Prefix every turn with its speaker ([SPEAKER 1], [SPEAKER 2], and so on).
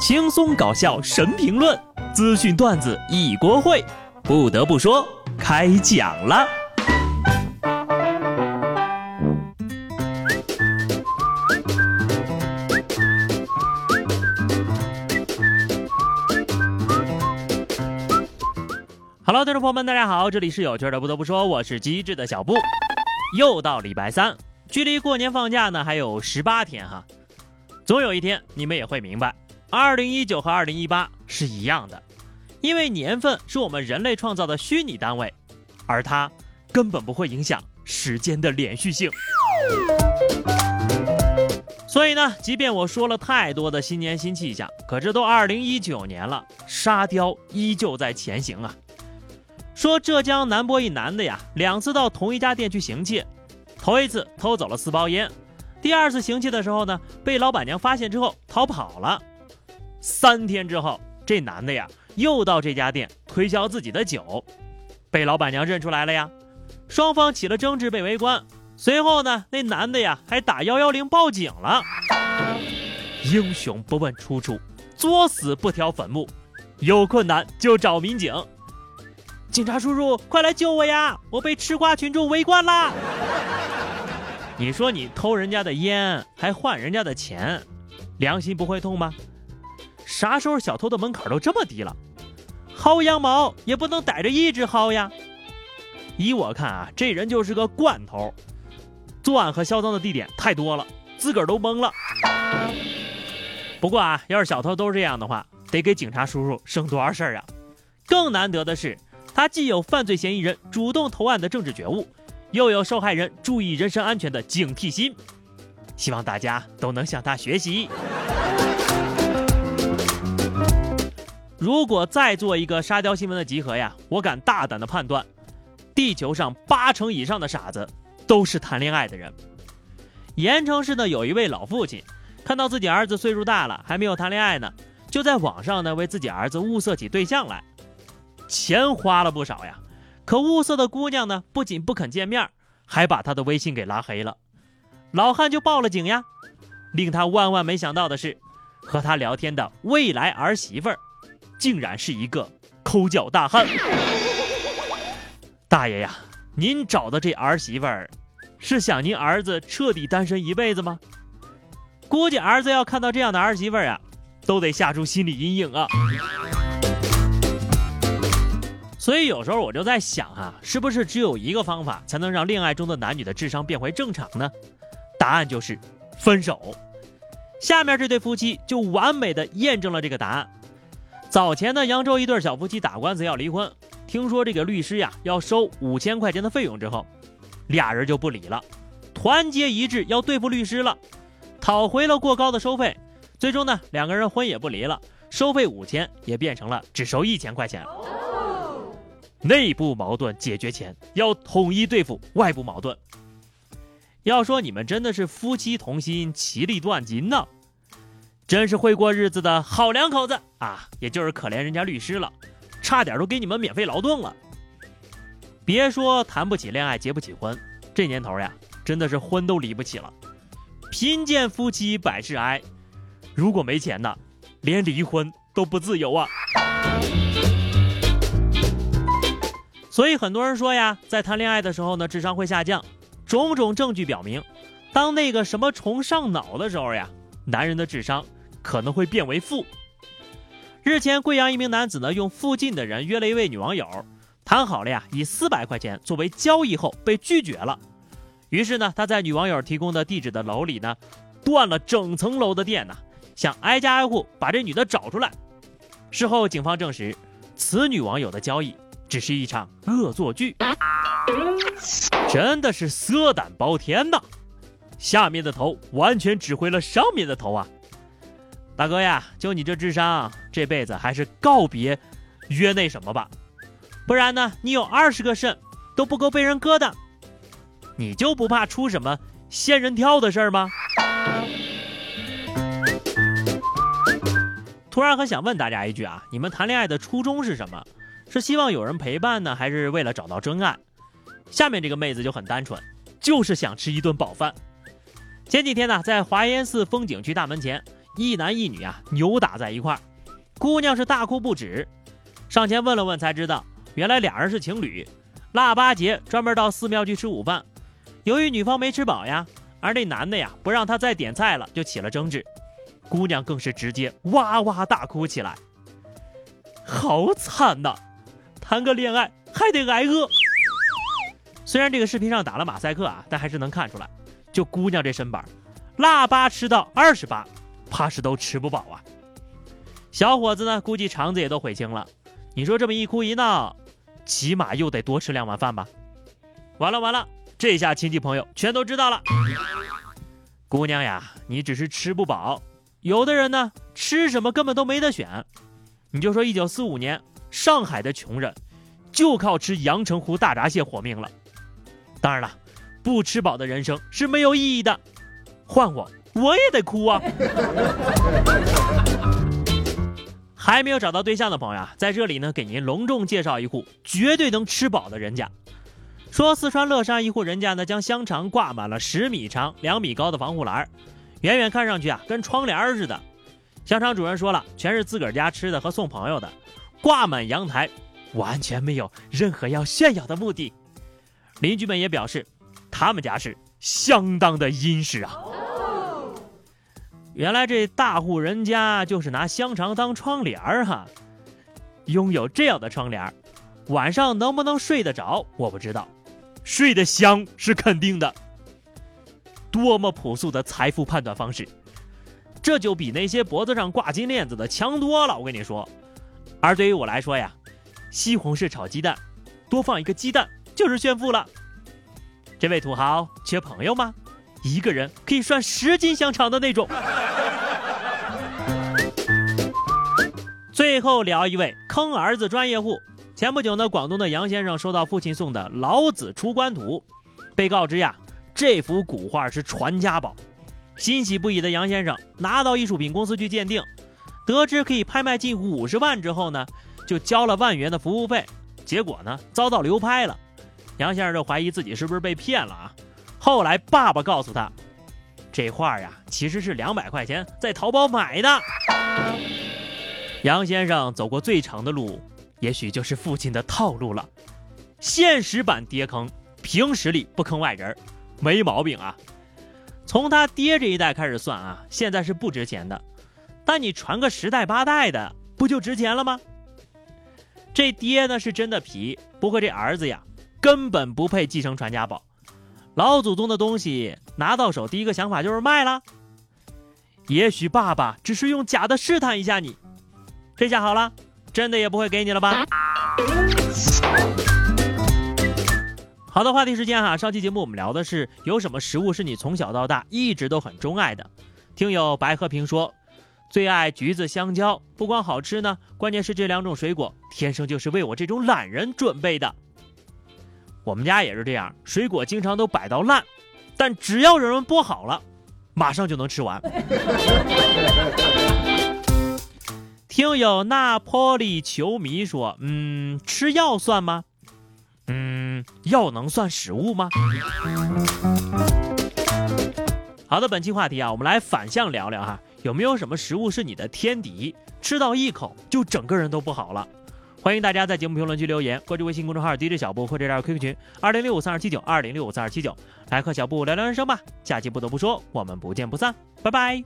[SPEAKER 1] 轻松搞笑神评论，资讯段子一锅烩。不得不说，开讲了。Hello，听众朋友们，大家好，这里是有趣的。不得不说，我是机智的小布。又到礼拜三，距离过年放假呢还有十八天哈。总有一天，你们也会明白，二零一九和二零一八是一样的，因为年份是我们人类创造的虚拟单位，而它根本不会影响时间的连续性。所以呢，即便我说了太多的新年新气象，可这都二零一九年了，沙雕依旧在前行啊。说浙江南波一男的呀，两次到同一家店去行窃，头一次偷走了四包烟。第二次行窃的时候呢，被老板娘发现之后逃跑了。三天之后，这男的呀又到这家店推销自己的酒，被老板娘认出来了呀。双方起了争执，被围观。随后呢，那男的呀还打幺幺零报警了。英雄不问出处，作死不挑坟墓，有困难就找民警。警察叔叔，快来救我呀！我被吃瓜群众围观啦！你说你偷人家的烟，还换人家的钱，良心不会痛吗？啥时候小偷的门槛都这么低了？薅羊毛也不能逮着一只薅呀！依我看啊，这人就是个惯头，作案和销赃的地点太多了，自个儿都懵了。不过啊，要是小偷都是这样的话，得给警察叔叔省多少事儿啊！更难得的是，他既有犯罪嫌疑人主动投案的政治觉悟。又有受害人注意人身安全的警惕心，希望大家都能向他学习。如果再做一个沙雕新闻的集合呀，我敢大胆的判断，地球上八成以上的傻子都是谈恋爱的人。盐城市呢有一位老父亲，看到自己儿子岁数大了还没有谈恋爱呢，就在网上呢为自己儿子物色起对象来，钱花了不少呀。可物色的姑娘呢，不仅不肯见面，还把他的微信给拉黑了。老汉就报了警呀。令他万万没想到的是，和他聊天的未来儿媳妇儿，竟然是一个抠脚大汉。大爷呀，您找的这儿媳妇儿，是想您儿子彻底单身一辈子吗？估计儿子要看到这样的儿媳妇儿呀，都得吓出心理阴影啊。所以有时候我就在想啊，是不是只有一个方法才能让恋爱中的男女的智商变回正常呢？答案就是分手。下面这对夫妻就完美的验证了这个答案。早前呢，扬州一对小夫妻打官司要离婚，听说这个律师呀要收五千块钱的费用之后，俩人就不理了，团结一致要对付律师了，讨回了过高的收费。最终呢，两个人婚也不离了，收费五千也变成了只收一千块钱。内部矛盾解决前，要统一对付外部矛盾。要说你们真的是夫妻同心，其利断金呢，真是会过日子的好两口子啊！也就是可怜人家律师了，差点都给你们免费劳动了。别说谈不起恋爱，结不起婚，这年头呀，真的是婚都离不起了。贫贱夫妻百事哀，如果没钱呢，连离婚都不自由啊！所以很多人说呀，在谈恋爱的时候呢，智商会下降。种种证据表明，当那个什么虫上脑的时候呀，男人的智商可能会变为负。日前，贵阳一名男子呢，用附近的人约了一位女网友，谈好了呀，以四百块钱作为交易后被拒绝了。于是呢，他在女网友提供的地址的楼里呢，断了整层楼的电呢，想挨家挨户把这女的找出来。事后，警方证实，此女网友的交易。只是一场恶作剧，真的是色胆包天呐！下面的头完全指挥了上面的头啊！大哥呀，就你这智商，这辈子还是告别约那什么吧，不然呢，你有二十个肾都不够被人割的。你就不怕出什么仙人跳的事儿吗？突然很想问大家一句啊，你们谈恋爱的初衷是什么？是希望有人陪伴呢，还是为了找到真爱？下面这个妹子就很单纯，就是想吃一顿饱饭。前几天呢，在华严寺风景区大门前，一男一女啊扭打在一块儿，姑娘是大哭不止，上前问了问才知道，原来俩人是情侣，腊八节专门到寺庙去吃午饭，由于女方没吃饱呀，而那男的呀不让她再点菜了，就起了争执，姑娘更是直接哇哇大哭起来，好惨呐，谈个恋爱还得挨饿。虽然这个视频上打了马赛克啊，但还是能看出来，就姑娘这身板，腊八吃到二十八，怕是都吃不饱啊。小伙子呢，估计肠子也都悔青了。你说这么一哭一闹，起码又得多吃两碗饭吧？完了完了，这下亲戚朋友全都知道了。姑娘呀，你只是吃不饱，有的人呢，吃什么根本都没得选。你就说一九四五年，上海的穷人就靠吃阳澄湖大闸蟹活命了。当然了，不吃饱的人生是没有意义的。换我，我也得哭啊！还没有找到对象的朋友啊，在这里呢，给您隆重介绍一户绝对能吃饱的人家。说四川乐山一户人家呢，将香肠挂满了十米长、两米高的防护栏，远远看上去啊，跟窗帘似的。香肠主人说了，全是自个儿家吃的和送朋友的，挂满阳台，完全没有任何要炫耀的目的。邻居们也表示，他们家是相当的殷实啊。原来这大户人家就是拿香肠当窗帘儿哈。拥有这样的窗帘，晚上能不能睡得着我不知道，睡得香是肯定的。多么朴素的财富判断方式，这就比那些脖子上挂金链子的强多了。我跟你说，而对于我来说呀，西红柿炒鸡蛋，多放一个鸡蛋。就是炫富了。这位土豪缺朋友吗？一个人可以涮十斤香肠的那种。最后聊一位坑儿子专业户。前不久呢，广东的杨先生收到父亲送的《老子出关图》，被告知呀，这幅古画是传家宝。欣喜不已的杨先生拿到艺术品公司去鉴定，得知可以拍卖近五十万之后呢，就交了万元的服务费，结果呢，遭到流拍了。杨先生就怀疑自己是不是被骗了啊？后来爸爸告诉他，这画呀其实是两百块钱在淘宝买的。杨先生走过最长的路，也许就是父亲的套路了。现实版爹坑，凭实力不坑外人，没毛病啊。从他爹这一代开始算啊，现在是不值钱的。但你传个十代八代的，不就值钱了吗？这爹呢是真的皮，不过这儿子呀。根本不配继承传家宝，老祖宗的东西拿到手，第一个想法就是卖了。也许爸爸只是用假的试探一下你，这下好了，真的也不会给你了吧？好的，话题时间哈，上期节目我们聊的是有什么食物是你从小到大一直都很钟爱的。听友白和平说，最爱橘子、香蕉，不光好吃呢，关键是这两种水果天生就是为我这种懒人准备的。我们家也是这样，水果经常都摆到烂，但只要有人剥好了，马上就能吃完。听友那波里球迷说：“嗯，吃药算吗？嗯，药能算食物吗？”好的，本期话题啊，我们来反向聊聊哈，有没有什么食物是你的天敌，吃到一口就整个人都不好了？欢迎大家在节目评论区留言，关注微信公众号 DJ 小布或者加入 QQ 群二零六五三二七九二零六五三二七九，来和小布聊聊人生吧。下期不得不说，我们不见不散，拜拜。